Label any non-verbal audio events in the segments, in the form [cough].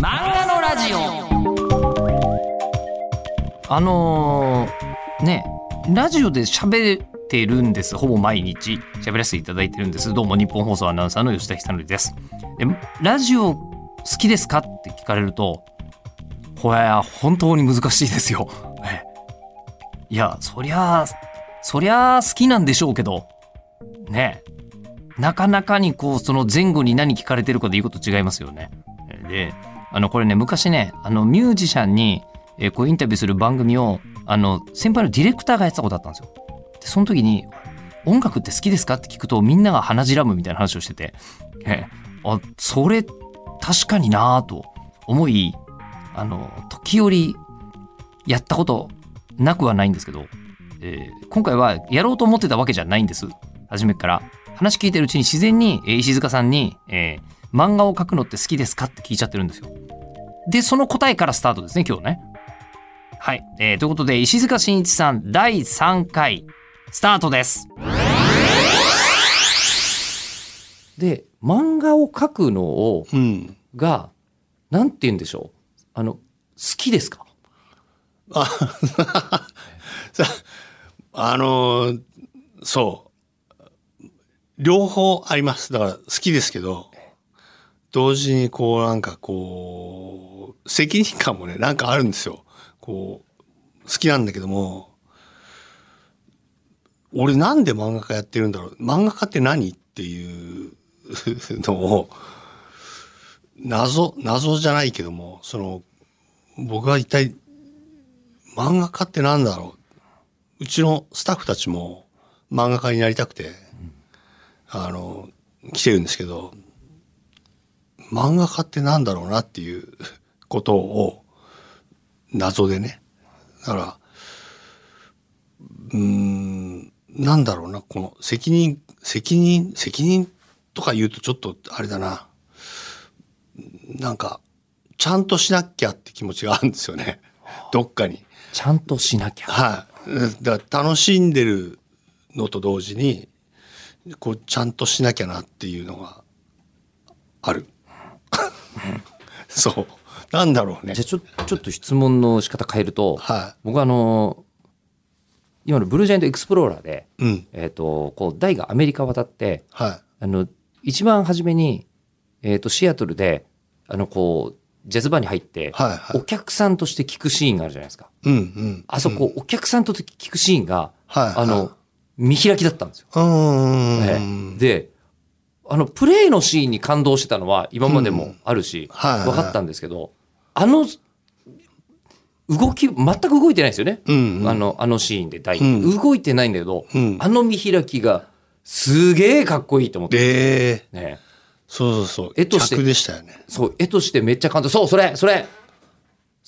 漫画のラジオ。あのーねラジオで喋ってるんです。ほぼ毎日。喋らせていただいてるんです。どうも日本放送アナウンサーの吉田久典です。でラジオ好きですかって聞かれるとこれは本当に難しいですよ。いやそりゃそりゃ好きなんでしょうけどねなかなかにこうその前後に何聞かれてるかで言うこと違いますよね。であのこれね昔ねあのミュージシャンにえーこうインタビューする番組をあの先輩のディレクターがやってたことあったんですよ。でその時に「音楽って好きですか?」って聞くとみんなが鼻じらむみたいな話をしてて、えーあそれ確かになぁと思いあの時折やったことなくはないんですけど、えー今回はやろうと思ってたわけじゃないんです初めから。話聞いてるうちに自然にえ石塚さんに、えー漫画を描くのって好きですか?」って聞いちゃってるんですよ。で、その答えからスタートですね、今日ね。はい。えーということで、石塚真一さん第3回、スタートです。で、漫画を描くのを、うん。が、なんて言うんでしょう？あの、好きですか？あ、さあのーそう。両方あります。だから好きですけど、同時にこうなんかこう、責任感もね、なんかあるんですよ。こう、好きなんだけども、俺なんで漫画家やってるんだろう。漫画家って何っていうのを、謎、謎じゃないけども、その、僕は一体漫画家ってなんだろううちのスタッフたちも漫画家になりたくて、あの、来てるんですけど、漫画家ってなんだろうなっていうことを謎でね。だから、うーん、なんだろうな、この責任、責任、責任とか言うとちょっとあれだな。なんか、ちゃんとしなきゃって気持ちがあるんですよね。どっかに。ちゃんとしなきゃ。はい。だから楽しんでるのと同時に、こう、ちゃんとしなきゃなっていうのがある。[laughs] そう。なんだろうねじゃ。あちょちょっと質問の仕方変えると、は僕はあの、今のブルージャイアントエクスプローラーで、い。うん。えっ、と、こう、大がアメリカ渡って、はあの、一番初めに、えっ、と、シアトルで、あの、こう、ジャズバーに入ってい。、はい。はいお。客さんとして聞くシーンがあるじゃないですか。うんうん。あそこ、お客さんと聞くシーンが、はい。あの、見開きだったんですよ。はい、うええーん。で、あの、プレイのシーンに感動してたのは今までもあるし、はい。分かったんですけど、あの、動き、全く動いてないんですよね。うん、うん。あ、の、あのシーンで大、うん動いてないんだけど、うん。あの見開きがすげえかっこいいと思って。で、ね、そうそうそう。絵として逆でしたよね。そう、絵としてめっちゃ感動。そう、それ、それ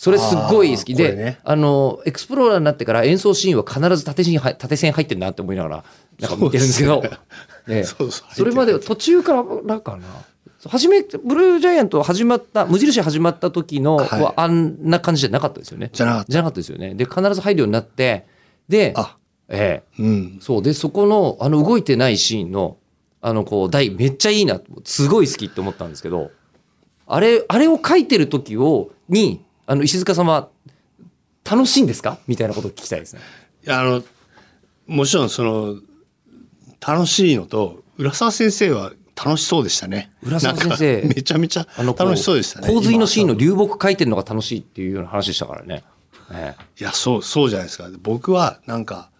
それすっごい好きで、ね。あの、エクスプローラーになってから演奏シーンは必ず縦線入縦線入ってんなって思いながら、なんか見てるんですけど、ね。[laughs] それまで途中からかな。初めブルージャイアント始まった無印始まった時の、はい。はあんな感じじゃなかったですよね。じゃなかった。ですよね。で必ず入るようになってであ、ええ。うん。そう。でそこのあの動いてないシーンのあのこう台めっちゃいいなすごい好きって思ったんですけどあれあれを書いてる時をにあの石塚様楽しいんですか？みたいなことを聞きたいですね。いやあのもちろんその楽しいのと浦沢先生は楽しそうでしたね。浦沢先生。めちゃめちゃ楽しそうでしたね。洪水のシーンの今流木書いてるのが楽しいっていうような話でしたからね。ええ。いやそうそうじゃないですか。僕はなんか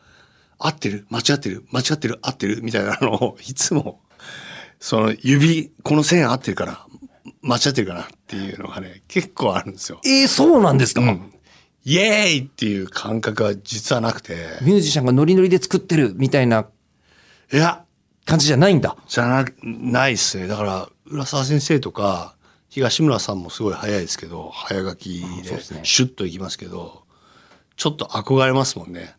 合ってる？間違ってる？間違ってる？合ってる？みたいなのをいつもその指この線合ってるから間違ってるかなっていうのがね結構あるんですよ。えー、そうなんですか、うん。イエーイっていう感覚は実はなくて。ミュージシャンがノリノリで作ってるみたいないや。感じじゃないんだ。じゃなないっすね。だから浦沢先生とか東村さんもすごい早いですけど早書きでシュッといきますけどちょっと憧れますもんね。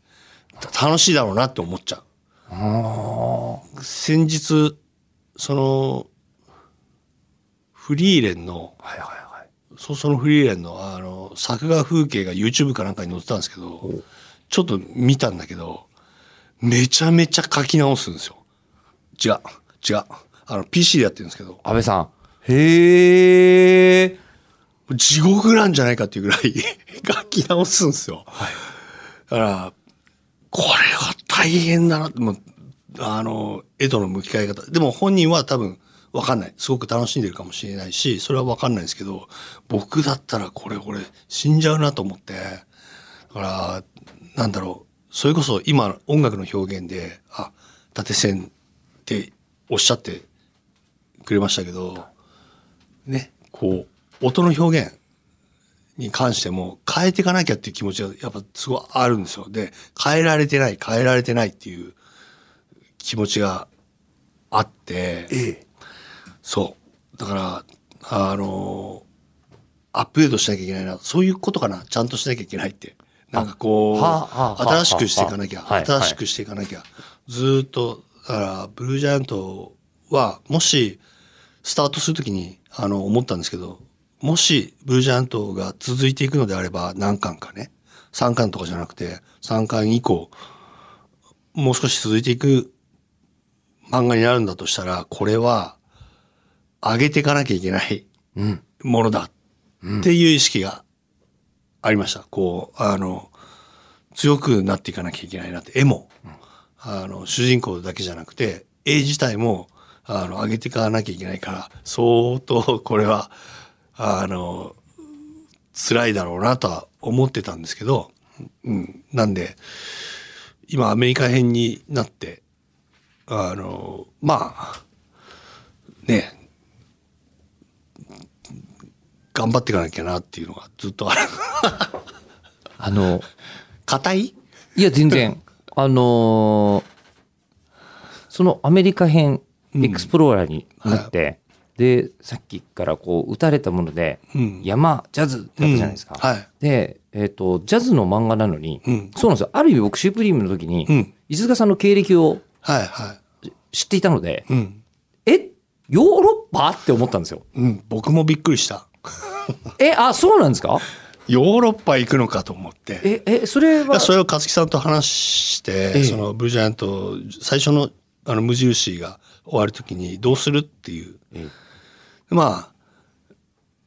た楽しいだろうなって思っちゃう。先日そのフリーレンのはいはいはい。そうそのフリーレンのあの作画風景が YouTube かなんかに載ってたんですけどちょっと見たんだけどめちゃめちゃ書き直すんですよ違う違うあの PC でやってるんですけど安倍さん。へえ。地獄なんじゃないかっていうぐらい [laughs] 書き直すんですよ。だから、これは大変だなって、もう、あの、絵との向き合い方。でも本人は多分わかんない。すごく楽しんでるかもしれないし、それはわかんないですけど、僕だったらこれ、これ死んじゃうなと思って、だから、なんだろう。それこそ今音楽の表現で、あ、縦線っておっしゃってくれましたけど、ね、こう、音の表現に関しても変えていかなきゃっていう気持ちがやっぱすごいあるんですよ。で、変えられてない、変えられてないっていう気持ちがあって、そう。だから、あの、アップデートしなきゃいけないな。そういうことかな。ちゃんとしなきゃいけないって。なんかこう、はあはあはあ新しくしていかなきゃ、はいはい新しくしていかなきゃ。ずーっと、だから、ブルージャイアントは、もし、スタートするときに、あの、思ったんですけど、もし、ブルージャイアントが続いていくのであれば、何巻かね、3巻とかじゃなくて、3巻以降、もう少し続いていく漫画になるんだとしたら、これは、上げていかなきゃいけない。ものだっていう意識がありました。こう、あの、強くなっていかなきゃいけないなって、絵も、あの、主人公だけじゃなくて、絵自体も、あの、上げていかなきゃいけないから、相当これは、あの、辛いだろうなとは思ってたんですけど、うん。なんで、今アメリカ編になって、あの、まあ、ね、頑張っていかなきゃなっていうのがずっとある。[laughs] あの、硬い？いや、全然。[laughs] あのーそのアメリカ編、エクスプローラーになって、で、さっきからこう、打たれたもので、うん。山、ジャズってあったじゃないですか。はい。で、えっ、と、ジャズの漫画なのに、うん。そうなんですよ。ある意味僕、シュープリームの時に、うん。石塚さんの経歴をはいは知っていたので、い。うん。えヨーロッパ？って思ったんですよ。うん。僕もびっくりした。[laughs] え、あ、そうなんですか？ヨーロッパ行くのかと思って。え、え、それは、それを勝木さんと話して、ええ。そのブルージャイアント最初のあの無印が終わるときにどうするっていう。えまあ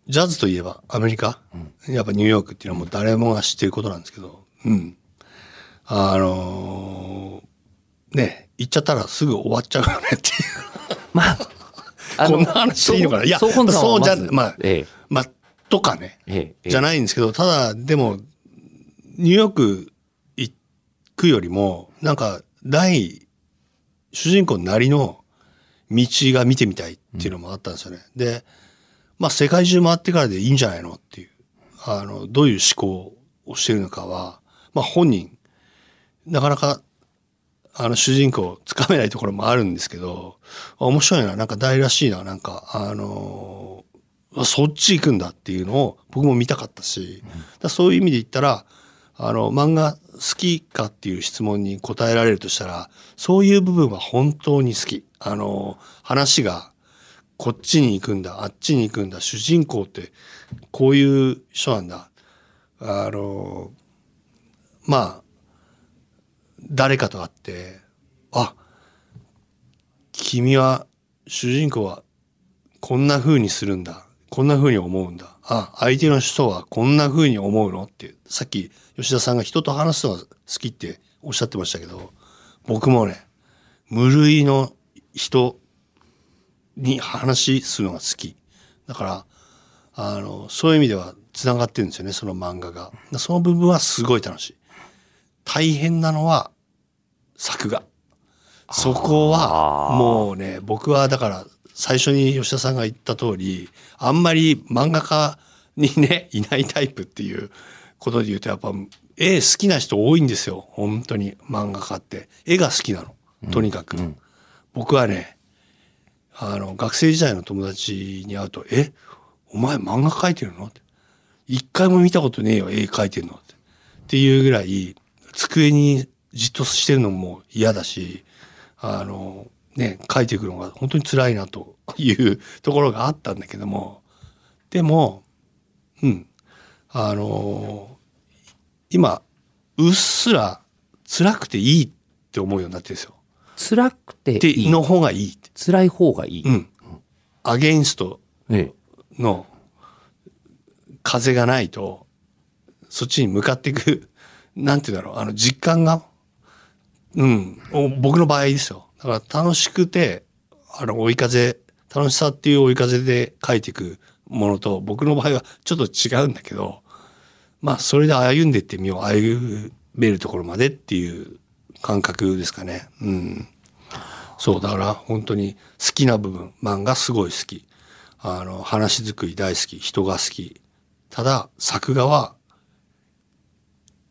ジャズといえばアメリカ、やっぱニューヨークっていうのはもう誰もが知ってることなんですけど。うん。あのーね行っちゃったらすぐ終わっちゃうよねっていう。[laughs] まあ、あこんな話でいいのかな？いやそうじゃまあえ。まあとかねえ、ええ、えじゃないんですけど、ただ、でも、ニューヨーク行くよりも、なんか、第、主人公なりの道が見てみたいっていうのもあったんですよね。で、まあ、世界中回ってからでいいんじゃないのっていう、あの、どういう思考をしてるのかは、まあ、本人、なかなか、あの、主人公、つかめないところもあるんですけど、あ面白いな、なんか大らしいな、なんか、あのそっち行くんだっていうのを僕も見たかったし、だそういう意味で言ったら、あの、漫画好きかっていう質問に答えられるとしたら、そういう部分は本当に好き。あの、話が、こっちに行くんだ、あっちに行くんだ、主人公ってこういう人なんだ。あの、まあ、誰かと会って、あ、君は、主人公はこんな風にするんだ。こんな風に思うんだ。あ、相手の人はこんな風に思うの？って。さっき吉田さんが人と話すのが好きっておっしゃってましたけど、僕もね、無類の人に話するのが好き。だから、あの、そういう意味では繋がってるんですよね、その漫画が。その部分はすごい楽しい。大変なのは作画。そこはもうね、僕はだから最初に吉田さんが言った通り、あんまり漫画家にね、[laughs] いないタイプっていうことで言うとやっぱ絵好きな人多いんですよ。本当に漫画家って。絵が好きなの。とにかく。うん僕はね、あの、学生時代の友達に会うと、え、お前漫画描いてるの？って。一回も見たことねえよ、絵描いてるのって。っていうぐらい、机にじっとしてるのも嫌だし、あの、ね、描いていくのが本当に辛いなというところがあったんだけども、でも、うん、あの、今、うっすら辛くていいって思うようになってるんですよ。辛くてで、い？い。の方がいい。辛い方がいい？うん。アゲインストええの風がないと、そっちに向かっていく、なんて言うんだろう、あの実感が、うん、お僕の場合ですよ。だから楽しくて、あの追い風、楽しさっていう追い風で書いていくものと、僕の場合はちょっと違うんだけど、まあそれで歩んでいってみよう、歩めるところまでっていう感覚ですかね。うん。そう、だから本当に好きな部分、漫画すごい好き。あの、話作り大好き、人が好き。ただ、作画は、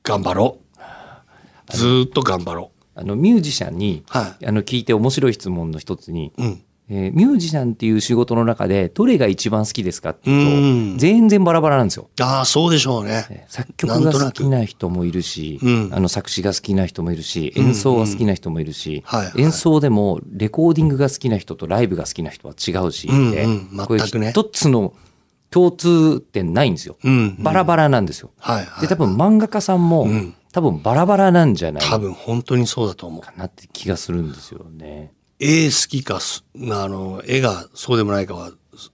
頑張ろう。ずっと頑張ろうあのミュージシャンにう。はあの聞いて面白い質問の一つに、い。うん。えーミュージシャンっていう仕事の中でどれが一番好きですかっていううんと全然バラバラなんですよ。ああ、そうでしょうね。えー作曲が好きな人もいるし、うんあの作詞が好きな人もいるし演奏が好きな人もいるし、はいはい演奏でもレコーディングが好きな人とライブが好きな人は違うし、うんでうんこれ全くね一つの共通点ないんですよ。うん。バラバラなんですよ。はい、はい。で多分漫画家さんも、ん多分バラバラなんじゃないか多分本当にそうだと思う。なって気がするんですよね。絵好きかす、あの、絵がそうでもないかは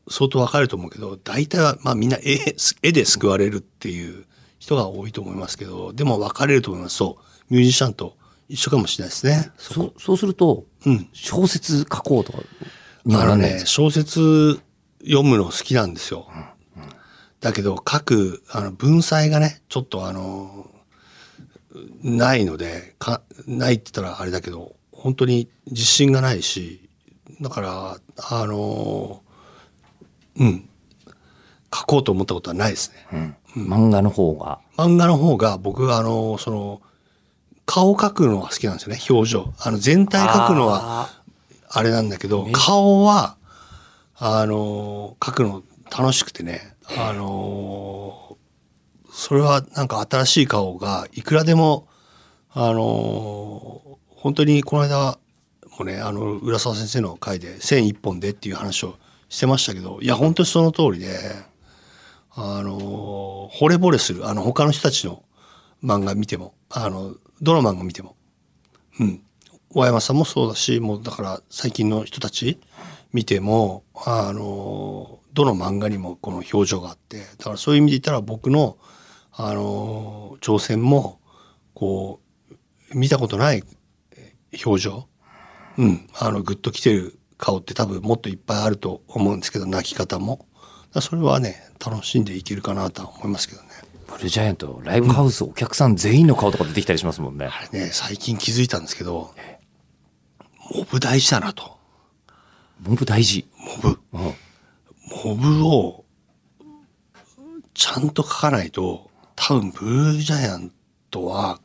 相当わかると思うけど、大体は、まあみんな絵、絵で救われるっていう人が多いと思いますけど、でも分かれると思います。そう。ミュージシャンと一緒かもしれないですね。そそうすると、うん。小説書こうとかにはあのね、ならないですか？小説読むの好きなんですよ。だけど、書く、あの、文才がね、ちょっとあの、ないので、か、ないって言ったらあれだけど、本当に自信がないし、だから、あの、うん、書こうと思ったことはないですね。漫画の方が。漫画の方が僕はあの、その、顔描くのが好きなんですよね、表情。あの、全体描くのは、ああれなんだけど、顔は、あの、描くの楽しくてね、あの、それはなんか新しい顔がいくらでも、あの、本当にこの間もね、あの、浦沢先生の回で線一本でっていう話をしてましたけど、いや、本当にその通りで、あの、惚れ惚れする、あの、他の人たちの漫画見ても、あの、どの漫画見ても、うん。大山さんもそうだし、もうだから最近の人たち見ても、あの、どの漫画にもこの表情があって、だからそういう意味で言ったら僕の、あの、挑戦も、こう、見たことないえ表情、うん、あの、グッと来てる顔って多分もっといっぱいあると思うんですけど、泣き方も。それはね、楽しんでいけるかなとは思いますけどね。ブルージャイアント、ライブハウス、お客さん全員の顔とか出てきたりしますもんね。あれね、最近気づいたんですけど、モブ大事だなと。モブ大事。モブ。うんモブをちゃんと書かないと多分ブルージャイアントは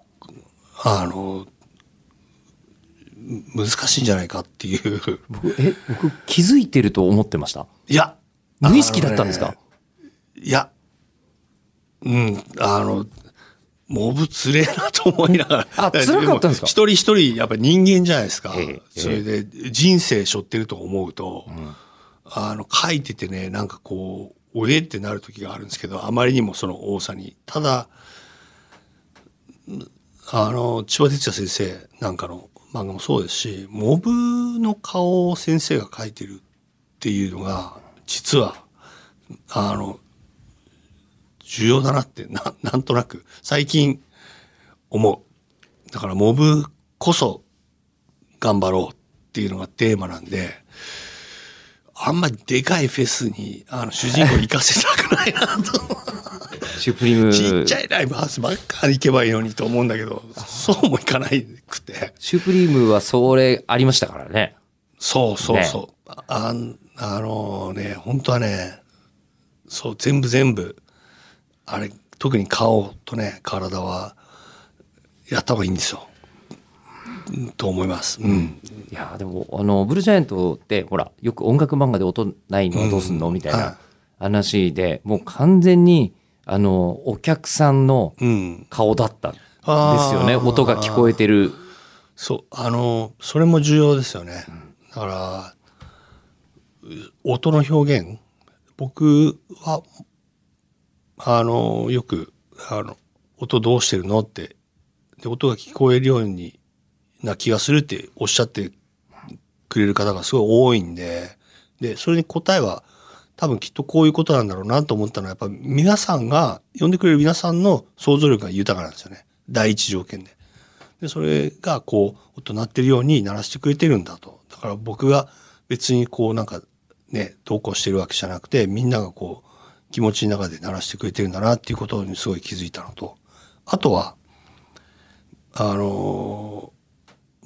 あの難しいんじゃないかっていう僕、え、僕気づいてると思ってました？いや無意識だったんですか、ねいやうんあのモブつれえなと思いながら。あ辛かったんですか？も一人一人やっぱ人間じゃないですか。それで人生背負ってると思うと、あの書いててね、なんかこう、おえってなる時があるんですけど、あまりにもその多さに。ただ、あの、千葉哲也先生なんかの漫画もそうですし、モブの顔を先生が描いてるっていうのが、実は、あの、重要だなってな、[laughs] なんとなく、最近思う。だから、モブこそ頑張ろうっていうのがテーマなんで、あんまりでかいフェスに、あの、主人公行かせたくないなと。[laughs] シュプリーム、ちっちゃいライブハウスばっかり行けばいいのにと思うんだけど、そうもいかないくて。シュプリームはそれありましたからね。そうそうそう。あんあのね、本当はね、そう、全部全部、あれ、特に顔とね、体は、やった方がいいんですよ。うんと思います。うん。いやでもあのブルージャイアントってほらよく音楽漫画で音ないのはどうすんの、みたいはいな話でもう完全にあのお客さんのうん。顔だったんですよね音が聞こえてるそう、あの、それも重要ですよね。だから、う音の表現、僕は、あの、よく、あの、音どうしてるの？って、で、音が聞こえるようにな気がするっておっしゃってくれる方がすごい多いんで、で、それに答えは多分きっとこういうことなんだろうなと思ったのはやっぱ皆さんが読んでくれる皆さんの想像力が豊かなんですよね。第一条件で。でそれがこう音鳴ってるように鳴らしてくれてるんだと。だから僕が別にこうなんかね投稿してるわけじゃなくてみんながこう気持ちの中で鳴らしてくれてるんだなっていうことにすごい気づいたのと。あとはあのー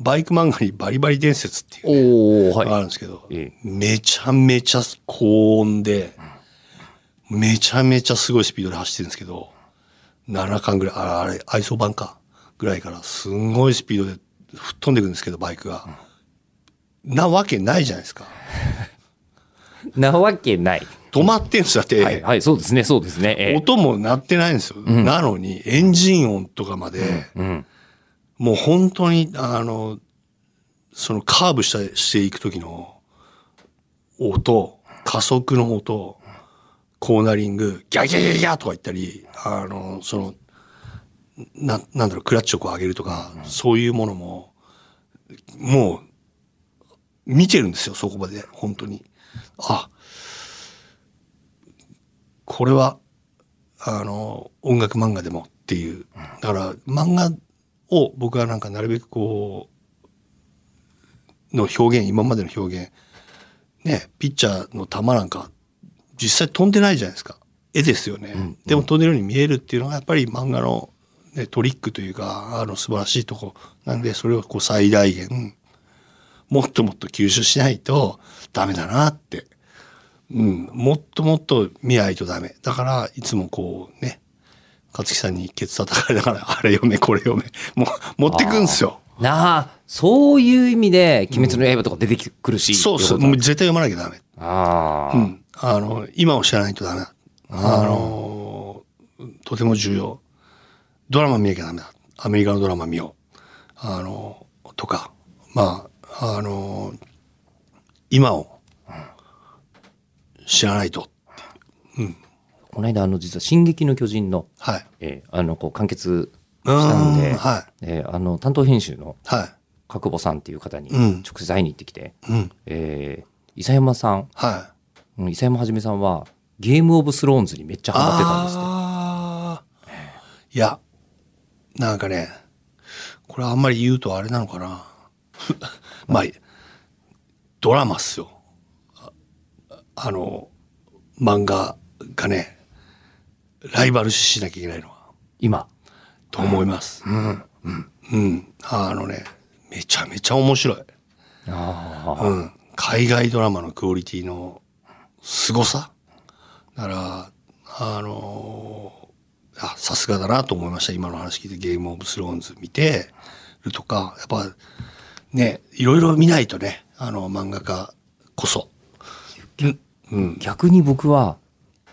バイク漫画にバリバリ伝説っていう、ね、はいがあるんですけど、えめちゃめちゃ高音で、めちゃめちゃすごいスピードで走ってるんですけど、7巻ぐらい、ああれ、愛想版か、ぐらいからすんごいスピードで吹っ飛んでいくんですけど、バイクが。なわけないじゃないですか。[laughs] なわけない。止まってんすよだって、はい、はい、そうですね、そうですね。ええ音も鳴ってないんですよ。なのに、エンジン音とかまで、うん。もう本当に、あの、そのカーブしたしていく時の音、加速の音、コーナリング、ギャギャギャギャとか言ったり、あの、その、な、なんだろう、クラッチをこう上げるとか、そういうものも、もう、見てるんですよ、そこまで、本当に。あ、これは、あの、音楽漫画でもっていう。だから、漫画を僕はなんかなるべくこう、の表現、今までの表現、ね、ピッチャーの球なんか、実際飛んでないじゃないですか。絵ですよね。でも飛んでるように見えるっていうのがやっぱり漫画の、ね、トリックというか、あの素晴らしいとこなんで、それをこう最大限、もっともっと吸収しないとダメだなって。うん、もっともっと見ないとダメ。だから、いつもこうね、勝木さんにケツ叩かれながら、[laughs] あれ読め、これ読め、もう、持ってくんですよ。なあ、そういう意味で、鬼滅の刃とか出てくるし。そうそう、ってこともう絶対読まなきゃダメ。ああ、うん。あの、今を知らないとダメだ。あの、とても重要。ドラマ見なきゃダメだ。アメリカのドラマ見よう。あの、とか、まあ、あの、今を知らないと。この間、あの、実は、進撃の巨人の、はい。えーあの、こう、完結したんで、ん、はい。えーあの、担当編集のは角保さんっていう方に、うん直接会いに行ってきて、い。うん。えー、伊佐山さん、はい。うん伊佐山はじめさんは、ゲームオブスローンズにめっちゃハマってたんですって。あーいや、なんかね、これあんまり言うとあれなのかな。[laughs] まあ、ドラマっすよ。ああの、漫画がね、ライバル視しなきゃいけないのは、今。と思います。うん。うん。あのね、めちゃめちゃ面白い。ああ、うん、海外ドラマのクオリティの凄さだからあのーあさすがだなと思いました今の話聞いてゲームオブスローンズ見てるとかやっぱねいろいろ見ないとねあの漫画家こそ。うんうん、逆に僕は、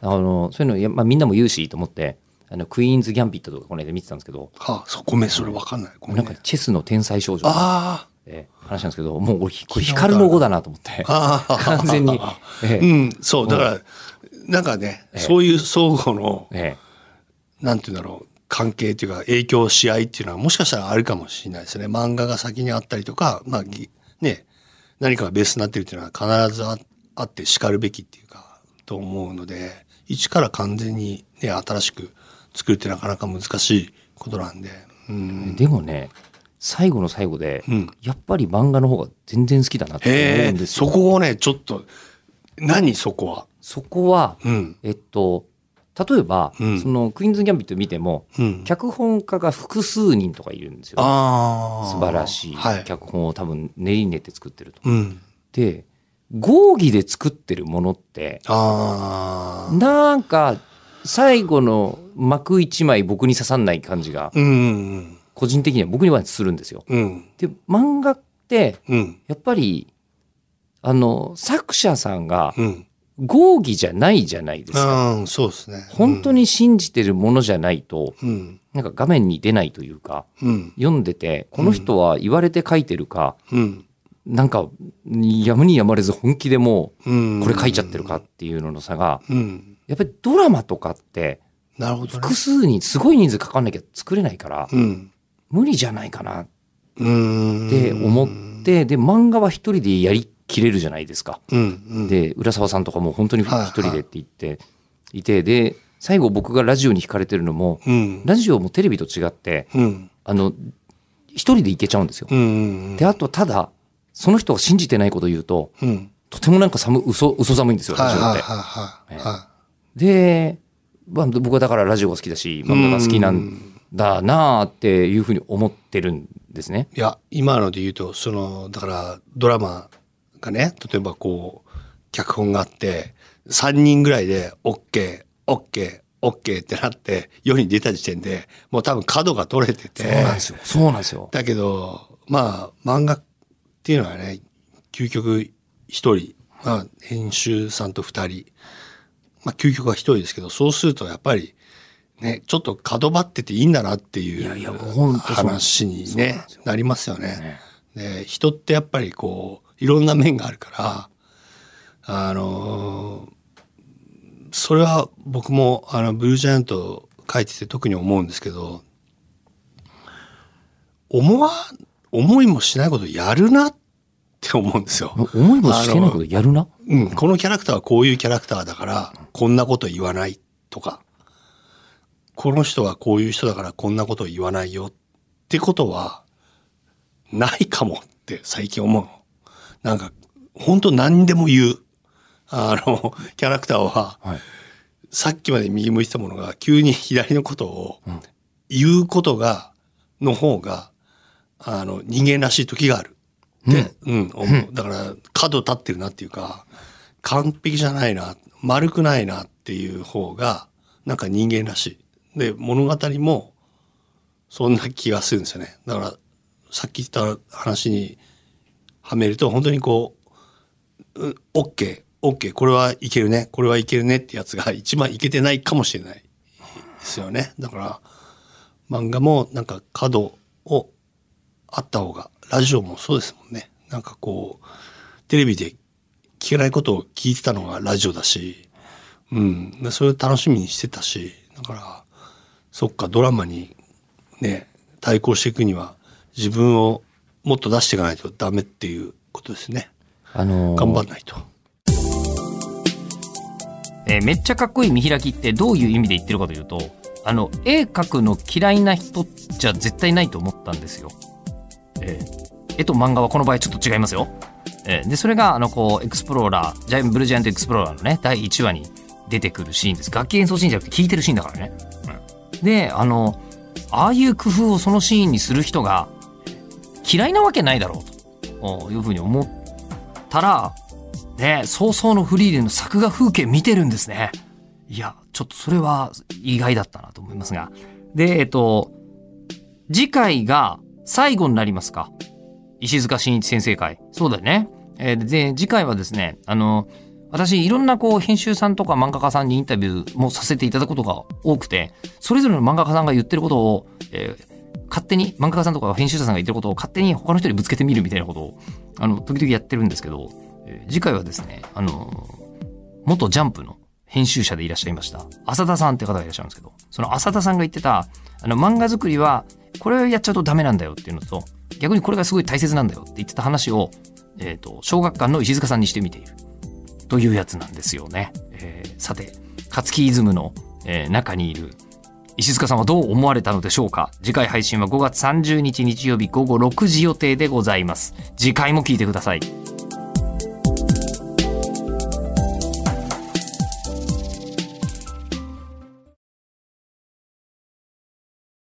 あの、そういうのまあ、みんなも言うしと思って、あの、クイーンズ・ギャンビットとかこの間見てたんですけど、はあ、そうごめんそれわかんない。ごめなんんかね。チェスの天才少女あって話なんですけど、もう俺、これ光の語だなと思ってあ、ああ完全に。え [laughs] えうんそうだからなんかね、ええ。そういう相互のえなんて言うんだろう関係っていうか影響し合いっていうのはもしかしたらあるかもしれないですね。漫画が先にあったりとかまあぎね何かがベースになってるっていうのは必ずああってしかるべきっていうかと思うので一から完全にね新しく作るってなかなか難しいことなんで。うえん。でもね、最後の最後で、うん。やっぱり漫画の方が全然好きだなって思うんですよ。そこをねちょっと何そこは？そこは、うん。えっと、例えば、うん。そのクイーンズ・ギャンビット見ても、うん。脚本家が複数人とかいるんですよ。素晴らしい。はい。脚本を多分練り練って作ってると。うん。で、合議で作ってるものって、なんか、最後の幕一枚僕に刺さんない感じが、うんうん個人的には僕にはするんですよ。うん。で、漫画って、うん。やっぱり、あの、作者さんがうん。合議じゃないじゃないですか。うんそうですね。本当に信じてるものじゃないと、うん。なんか画面に出ないというか、うん。読んでて、この人は言われて書いてるか、うんなんか、やむにやまれず本気でもうこれ書いちゃってるかっていうのの差が、うん。やっぱりドラマとかって、複数にすごい人数かかんなきゃ作れないから、うん。無理じゃないかな。っうん。て思って、で、漫画は一人でやり切れるじゃないですか。で浦沢さんとかも本当にはい一人でって言っていて、で最後僕がラジオに惹かれてるのもうん。ラジオもテレビと違ってうん。あの一人で行けちゃうんですよ。であとただその人が信じてないことを言うとうんとてもなんか寒嘘嘘寒いんですよラジオって。はいはいで、まあ、僕はだからラジオが好きだし漫画が好きなんうんだなあっていうふうに思ってるんですね。いや今ので言うとそのだからドラマがね例えばこう脚本があって3人ぐらいで OKOKOK ってなって世に出た時点でもう多分角が取れててそうなんですよ。そうなんですよ。だけどまあ漫画っていうのはね究極一人、まあ、編集さんと二人。まあ究極は一人ですけどそうするとやっぱりねちょっと角張ってていいんだなっていう話にねなりますよね。ね。で人ってやっぱりこういろんな面があるからあのーそれは僕もあのブルージャイアント書いてて特に思うんですけど思わ思いもしないことやるなって思うんですよ。[laughs] 思いもしてないことやるな？うん、このキャラクターはこういうキャラクターだからこんなこと言わないとかこの人はこういう人だからこんなこと言わないよってことはないかもって最近思うの。なんか本当何でも言うあのキャラクターははい。さっきまで右向いてたものが急に左のことを言うことがの方があの人間らしい時がある。って、うん。思うだから角立ってるなっていうか完璧じゃないな丸くないなっていう方がなんか人間らしい。で物語もそんな気がするんですよね。だからさっき言った話にはめると本当にこう、うん、OK OK これはいけるね。これはいけるねってやつが一番いけてないかもしれないですよね。だから漫画もなんか角をあった方がラジオもそうですもんね。なんかこうテレビで聞けないことを聞いてたのがラジオだし。うん。でそれを楽しみにしてたし。だからそっかドラマにね対抗していくには自分をもっと出していかないとダメっていうことですね。あのー頑張んないと。えーめっちゃかっこいい見開きってどういう意味で言ってるかというとあの絵描くの嫌いな人じゃ絶対ないと思ったんですよ。え絵と漫画はこの場合ちょっと違いますよ。えーでそれがあのこうエクスプローラージャイブルージャイアントエクスプローラーのね第1話に出てくるシーンです。楽器演奏シーンじゃなくて聴いてるシーンだからね。うんであのああいう工夫をそのシーンにする人が嫌いなわけないだろうというふうに思ったらね、早々のフリーレンの作画風景見てるんですね。いや、ちょっとそれは意外だったなと思いますが。で、えっと、次回が最後になりますか？石塚真一先生会。そうだよね。えーで、次回はですね、あの、私いろんなこう編集さんとか漫画家さんにインタビューもさせていただくことが多くて、それぞれの漫画家さんが言ってることを、えー勝手に漫画家さんとか編集者さんが言ってることを勝手に他の人にぶつけてみるみたいなことを、あの、時々やってるんですけど、えー次回はですね、あの、元ジャンプの編集者でいらっしゃいました、浅田さんって方がいらっしゃるんですけど、その浅田さんが言ってた、あの、漫画作りは、これをやっちゃうとダメなんだよっていうのと、逆にこれがすごい大切なんだよって言ってた話を、えっ、と、小学館の石塚さんにしてみている。というやつなんですよね。えーさて、勝木イズムの、えー中にいる石塚さんはどう思われたのでしょうか次回配信は5月30日日曜日午後6時予定でございます。次回も聞いてください。